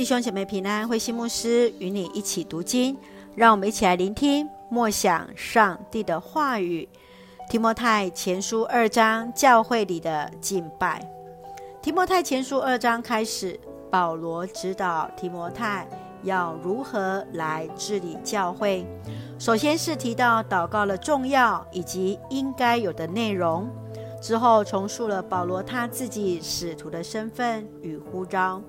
弟兄姐妹平安，慧馨牧师与你一起读经，让我们一起来聆听默想上帝的话语。提摩太前书二章，教会里的敬拜。提摩太前书二章开始，保罗指导提摩太要如何来治理教会。首先是提到祷告的重要以及应该有的内容，之后重述了保罗他自己使徒的身份与呼召。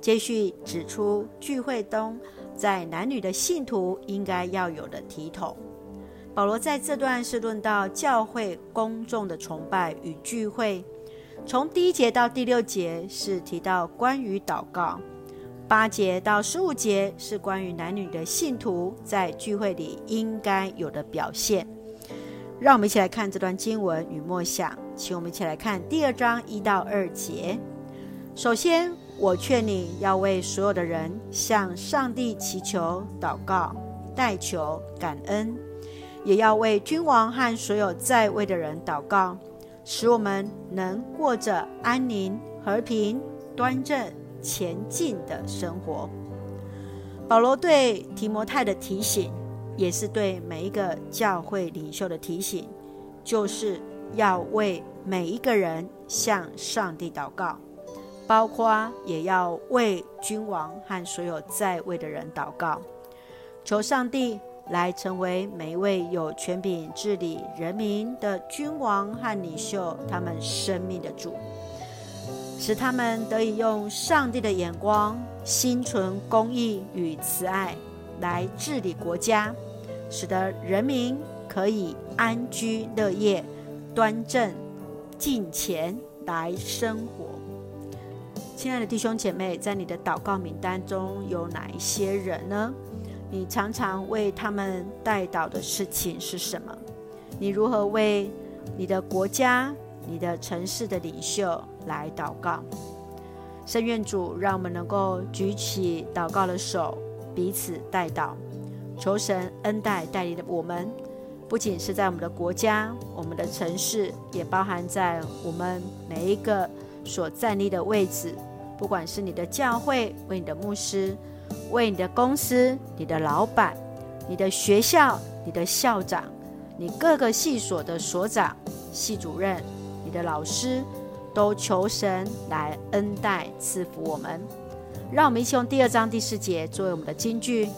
接续指出聚会中在男女的信徒应该要有的体统。保罗在这段是论到教会公众的崇拜与聚会，从第一节到第六节是提到关于祷告，八节到十五节是关于男女的信徒在聚会里应该有的表现。让我们一起来看这段经文与默想，请我们一起来看第二章一到二节。首先，我劝你要为所有的人向上帝祈求、祷告、代求、感恩，也要为君王和所有在位的人祷告，使我们能过着安宁、和平、端正、前进的生活。保罗对提摩太的提醒，也是对每一个教会领袖的提醒，就是要为每一个人向上帝祷告。包括也要为君王和所有在位的人祷告，求上帝来成为每一位有权柄治理人民的君王和领袖，他们生命的主，使他们得以用上帝的眼光，心存公义与慈爱来治理国家，使得人民可以安居乐业、端正敬虔来生活。亲爱的弟兄姐妹，在你的祷告名单中有哪一些人呢？你常常为他们代祷的事情是什么？你如何为你的国家、你的城市的领袖来祷告？圣愿主让我们能够举起祷告的手，彼此代祷，求神恩待带领的我们，不仅是在我们的国家、我们的城市，也包含在我们每一个所站立的位置。不管是你的教会，为你的牧师，为你的公司、你的老板、你的学校、你的校长、你各个系所的所长、系主任、你的老师，都求神来恩待赐福我们。让我们一起用第二章第四节作为我们的金句：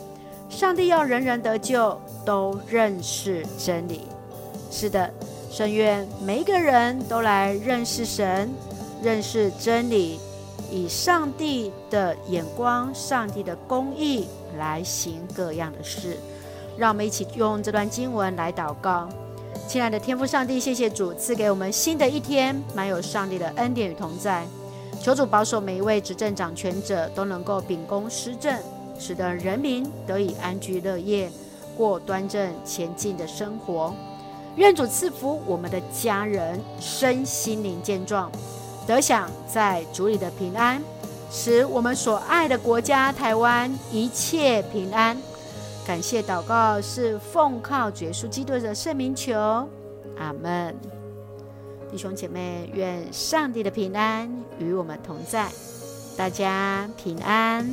上帝要人人得救，都认识真理。是的，深愿每一个人都来认识神，认识真理。以上帝的眼光、上帝的公义来行各样的事，让我们一起用这段经文来祷告。亲爱的天父上帝，谢谢主赐给我们新的一天，满有上帝的恩典与同在。求主保守每一位执政掌权者都能够秉公施政，使得人民得以安居乐业，过端正前进的生活。愿主赐福我们的家人身心灵健壮。得享在主里的平安，使我们所爱的国家台湾一切平安。感谢祷告是奉靠主耶稣基督的圣名求，阿门。弟兄姐妹，愿上帝的平安与我们同在，大家平安。